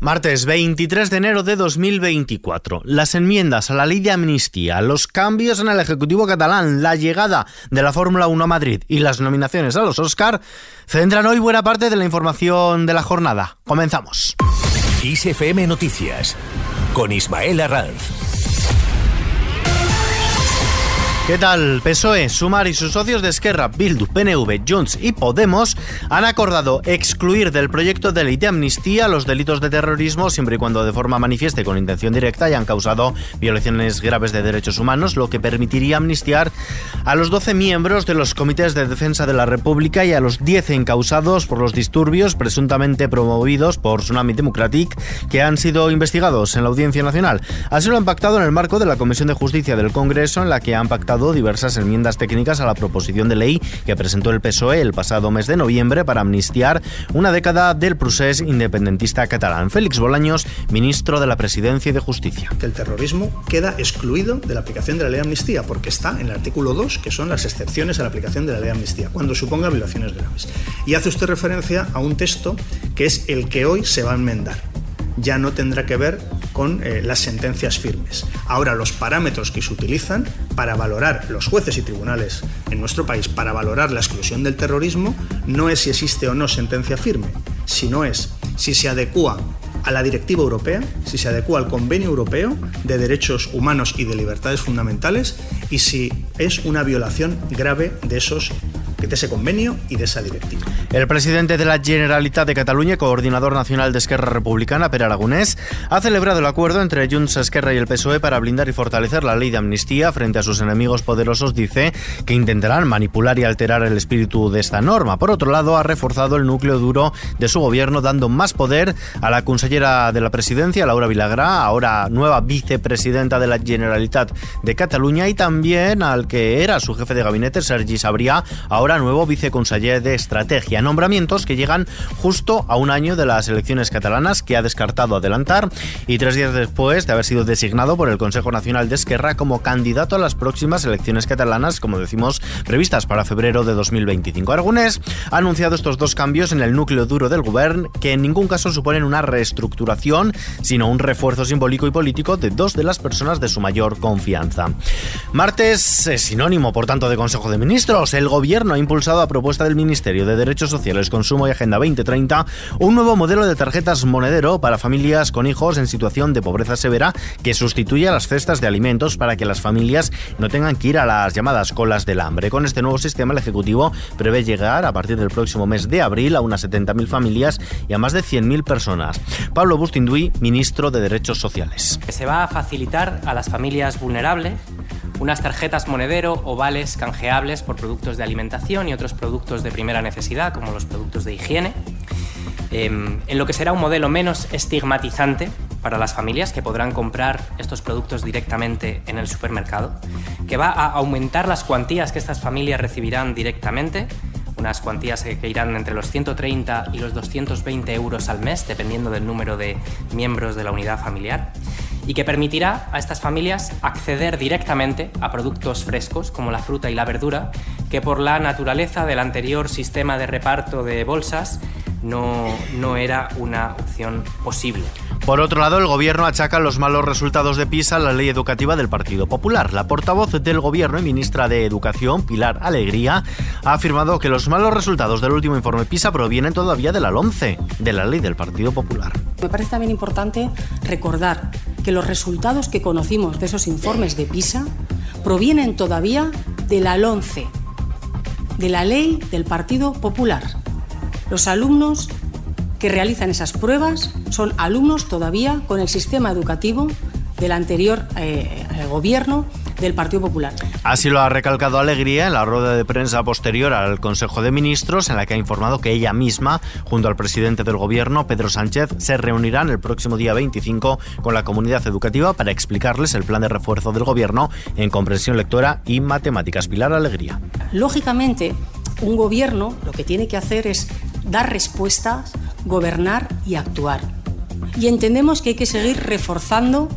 Martes 23 de enero de 2024. Las enmiendas a la ley de amnistía, los cambios en el Ejecutivo catalán, la llegada de la Fórmula 1 a Madrid y las nominaciones a los Oscar centran hoy buena parte de la información de la jornada. Comenzamos. ISFM Noticias con Ismael Arranz. ¿Qué tal? PSOE, Sumar y sus socios de Esquerra, Bildu, PNV, Junts y Podemos han acordado excluir del proyecto de ley de amnistía los delitos de terrorismo siempre y cuando de forma manifieste con intención directa hayan causado violaciones graves de derechos humanos, lo que permitiría amnistiar a los 12 miembros de los comités de defensa de la República y a los 10 encausados por los disturbios presuntamente promovidos por Tsunami Democratic que han sido investigados en la Audiencia Nacional. Así lo han pactado en el marco de la Comisión de Justicia del Congreso en la que han pactado diversas enmiendas técnicas a la proposición de ley que presentó el PSOE el pasado mes de noviembre para amnistiar una década del procés independentista catalán. Félix Bolaños, ministro de la Presidencia y de Justicia. Que el terrorismo queda excluido de la aplicación de la ley de amnistía porque está en el artículo 2, que son las excepciones a la aplicación de la ley de amnistía, cuando suponga violaciones graves. Y hace usted referencia a un texto que es el que hoy se va a enmendar. Ya no tendrá que ver eh, las sentencias firmes. Ahora, los parámetros que se utilizan para valorar los jueces y tribunales en nuestro país, para valorar la exclusión del terrorismo, no es si existe o no sentencia firme, sino es si se adecua a la directiva europea, si se adecua al convenio europeo de derechos humanos y de libertades fundamentales y si es una violación grave de esos de ese convenio y de esa directiva. El presidente de la Generalitat de Cataluña, coordinador nacional de Esquerra Republicana, Per Aragonés, ha celebrado el acuerdo entre Junts, Esquerra y el PSOE para blindar y fortalecer la ley de amnistía frente a sus enemigos poderosos. Dice que intentarán manipular y alterar el espíritu de esta norma. Por otro lado, ha reforzado el núcleo duro de su gobierno, dando más poder a la consellera de la presidencia, Laura Vilagrá, ahora nueva vicepresidenta de la Generalitat de Cataluña, y también al que era su jefe de gabinete, Sergi Sabria, ahora nuevo viceconseller de Estrategia. Nombramientos que llegan justo a un año de las elecciones catalanas que ha descartado adelantar y tres días después de haber sido designado por el Consejo Nacional de Esquerra como candidato a las próximas elecciones catalanas, como decimos, previstas para febrero de 2025. Aragonés ha anunciado estos dos cambios en el núcleo duro del gobierno que en ningún caso suponen una reestructuración, sino un refuerzo simbólico y político de dos de las personas de su mayor confianza. Martes es sinónimo, por tanto, de Consejo de Ministros. El gobierno impulsado a propuesta del Ministerio de Derechos Sociales, Consumo y Agenda 2030 un nuevo modelo de tarjetas monedero para familias con hijos en situación de pobreza severa que sustituye las cestas de alimentos para que las familias no tengan que ir a las llamadas colas del hambre. Con este nuevo sistema, el Ejecutivo prevé llegar a partir del próximo mes de abril a unas 70.000 familias y a más de 100.000 personas. Pablo Bustinduy, ministro de Derechos Sociales. Se va a facilitar a las familias vulnerables unas tarjetas monedero o vales canjeables por productos de alimentación y otros productos de primera necesidad, como los productos de higiene, em, en lo que será un modelo menos estigmatizante para las familias que podrán comprar estos productos directamente en el supermercado, que va a aumentar las cuantías que estas familias recibirán directamente, unas cuantías que irán entre los 130 y los 220 euros al mes, dependiendo del número de miembros de la unidad familiar y que permitirá a estas familias acceder directamente a productos frescos como la fruta y la verdura, que por la naturaleza del anterior sistema de reparto de bolsas no, no era una opción posible. Por otro lado, el gobierno achaca los malos resultados de PISA a la ley educativa del Partido Popular. La portavoz del gobierno y ministra de Educación, Pilar Alegría, ha afirmado que los malos resultados del último informe PISA provienen todavía de la 11, de la ley del Partido Popular. Me parece también importante recordar que los resultados que conocimos de esos informes de PISA provienen todavía de la 11, de la ley del Partido Popular. Los alumnos que realizan esas pruebas son alumnos todavía con el sistema educativo del anterior eh, gobierno del Partido Popular. Así lo ha recalcado Alegría en la rueda de prensa posterior al Consejo de Ministros, en la que ha informado que ella misma, junto al presidente del Gobierno, Pedro Sánchez, se reunirán el próximo día 25 con la comunidad educativa para explicarles el plan de refuerzo del Gobierno en comprensión lectora y matemáticas. Pilar Alegría. Lógicamente, un gobierno lo que tiene que hacer es dar respuestas, gobernar y actuar. Y entendemos que hay que seguir reforzando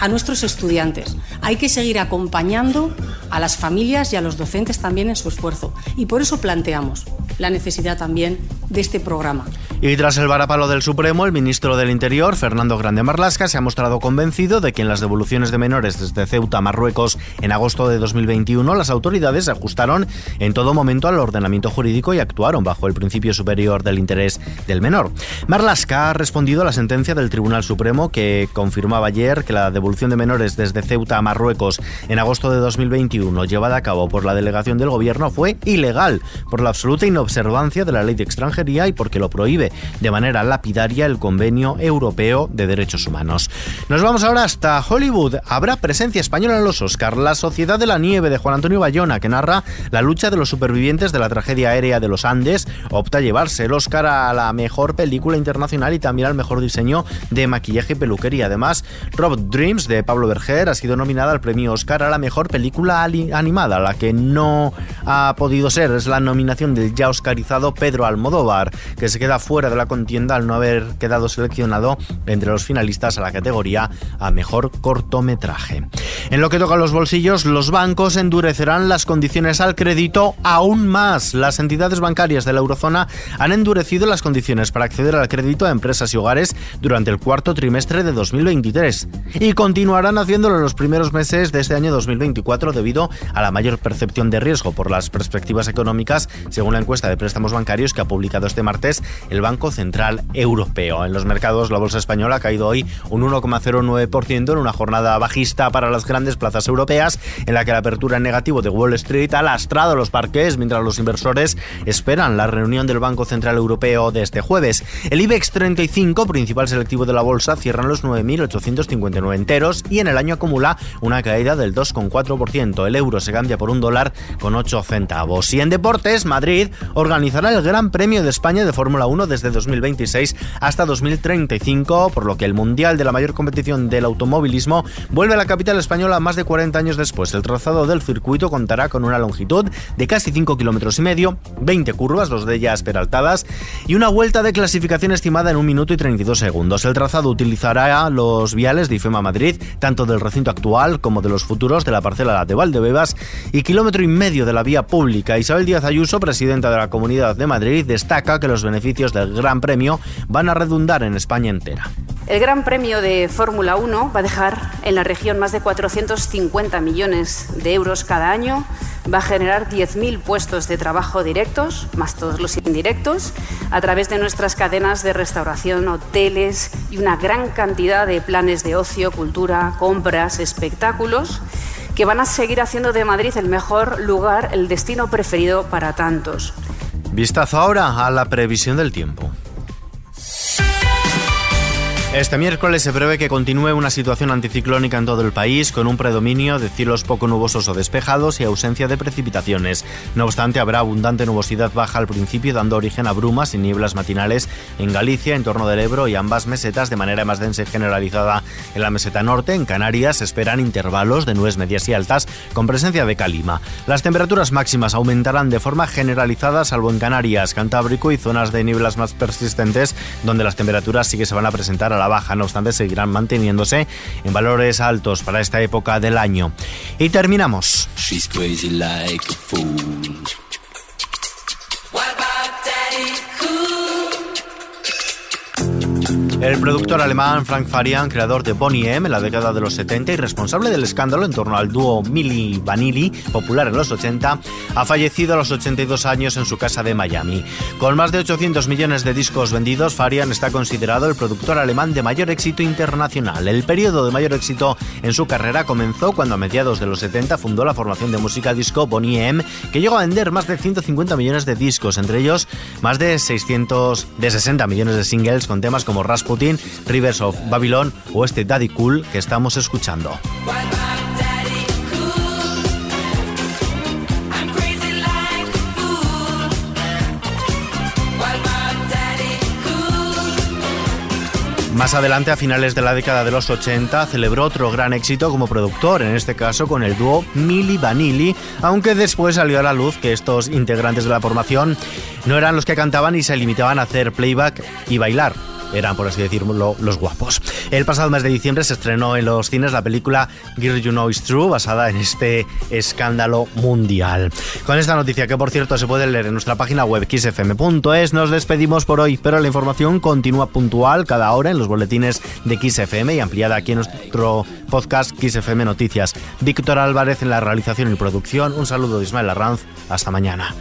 a nuestros estudiantes. Hay que seguir acompañando a las familias y a los docentes también en su esfuerzo. Y por eso planteamos la necesidad también de este programa. Y tras el varapalo del Supremo, el ministro del Interior, Fernando Grande Marlasca, se ha mostrado convencido de que en las devoluciones de menores desde Ceuta a Marruecos en agosto de 2021, las autoridades se ajustaron en todo momento al ordenamiento jurídico y actuaron bajo el principio superior del interés del menor. Marlasca ha respondido a la sentencia del Tribunal Supremo que confirmaba ayer que la devolución de menores desde Ceuta a Marruecos en agosto de 2021, llevada a cabo por la delegación del gobierno, fue ilegal por la absoluta inobservancia de la ley de extranjería y porque lo prohíbe de manera lapidaria el Convenio Europeo de Derechos Humanos. Nos vamos ahora hasta Hollywood. Habrá presencia española en los Oscars. La Sociedad de la Nieve de Juan Antonio Bayona, que narra la lucha de los supervivientes de la tragedia aérea de los Andes, opta a llevarse el Oscar a la mejor película internacional y también al mejor diseño de maquillaje y peluquería. Además, Rob Dreams de Pablo Berger ha sido nominada al premio Oscar a la mejor película animada. La que no ha podido ser es la nominación del ya oscarizado Pedro Almodóvar, que se queda fuera de la contienda al no haber quedado seleccionado entre los finalistas a la categoría a mejor cortometraje. En lo que toca a los bolsillos, los bancos endurecerán las condiciones al crédito aún más. Las entidades bancarias de la eurozona han endurecido las condiciones para acceder al crédito a empresas y hogares durante el cuarto trimestre de 2023 y continuarán haciéndolo en los primeros meses de este año 2024 debido a la mayor percepción de riesgo por las perspectivas económicas, según la encuesta de préstamos bancarios que ha publicado este martes el Banco Central Europeo. En los mercados, la bolsa española ha caído hoy un 1,09% en una jornada bajista para las grandes plazas europeas, en la que la apertura en negativo de Wall Street ha lastrado los parques mientras los inversores esperan la reunión del Banco Central Europeo de este jueves. El IBEX 35, principal selectivo de la bolsa, cierra en los 9.859 enteros y en el año acumula una caída del 2,4%. El euro se cambia por un dólar con 8 centavos. Y en deportes, Madrid organizará el Gran Premio de España de Fórmula 1 desde 2026 hasta 2035, por lo que el Mundial de la mayor competición del automovilismo vuelve a la capital española más de 40 años después. El trazado del circuito contará con una longitud de casi 5 kilómetros y medio, 20 curvas, dos de ellas peraltadas, y una vuelta de clasificación estimada en 1 minuto y 32 segundos. El trazado utilizará los viales de IFEMA Madrid, tanto del recinto actual como de los futuros de la parcela de Valdebebas y kilómetro y medio de la vía pública. Isabel Díaz Ayuso, presidenta de la Comunidad de Madrid, destaca que los beneficios del Gran Premio van a redundar en España entera. El Gran Premio de Fórmula 1 va a dejar en la región más de 450 millones de euros cada año, va a generar 10.000 puestos de trabajo directos, más todos los indirectos, a través de nuestras cadenas de restauración, hoteles y una gran cantidad de planes de ocio, cultura, compras, espectáculos que van a seguir haciendo de Madrid el mejor lugar, el destino preferido para tantos. Vistazo ahora a la previsión del tiempo. Este miércoles se prevé que continúe una situación anticiclónica en todo el país, con un predominio de cielos poco nubosos o despejados y ausencia de precipitaciones. No obstante, habrá abundante nubosidad baja al principio, dando origen a brumas y nieblas matinales en Galicia, en torno del Ebro y ambas mesetas, de manera más densa y generalizada en la meseta norte. En Canarias esperan intervalos de nubes medias y altas, con presencia de calima. Las temperaturas máximas aumentarán de forma generalizada, salvo en Canarias, Cantábrico y zonas de nieblas más persistentes, donde las temperaturas sí que se van a presentar a la baja, no obstante seguirán manteniéndose en valores altos para esta época del año. Y terminamos. El productor alemán Frank Farian, creador de Bonnie M en la década de los 70 y responsable del escándalo en torno al dúo Milli Vanilli, popular en los 80, ha fallecido a los 82 años en su casa de Miami. Con más de 800 millones de discos vendidos, Farian está considerado el productor alemán de mayor éxito internacional. El periodo de mayor éxito en su carrera comenzó cuando a mediados de los 70 fundó la formación de música disco Bonnie M, que llegó a vender más de 150 millones de discos, entre ellos más de 600 de 60 millones de singles con temas como Rivers of Babylon o este Daddy Cool que estamos escuchando. Más adelante, a finales de la década de los 80, celebró otro gran éxito como productor, en este caso con el dúo Milli Vanilli, aunque después salió a la luz que estos integrantes de la formación no eran los que cantaban y se limitaban a hacer playback y bailar. Eran, por así decirlo, los guapos. El pasado mes de diciembre se estrenó en los cines la película Girl You Know Is True, basada en este escándalo mundial. Con esta noticia, que por cierto se puede leer en nuestra página web xfm.es, nos despedimos por hoy, pero la información continúa puntual cada hora en los boletines de XFM y ampliada aquí en nuestro podcast XFM Noticias. Víctor Álvarez en la realización y producción. Un saludo de Ismael Arranz. Hasta mañana.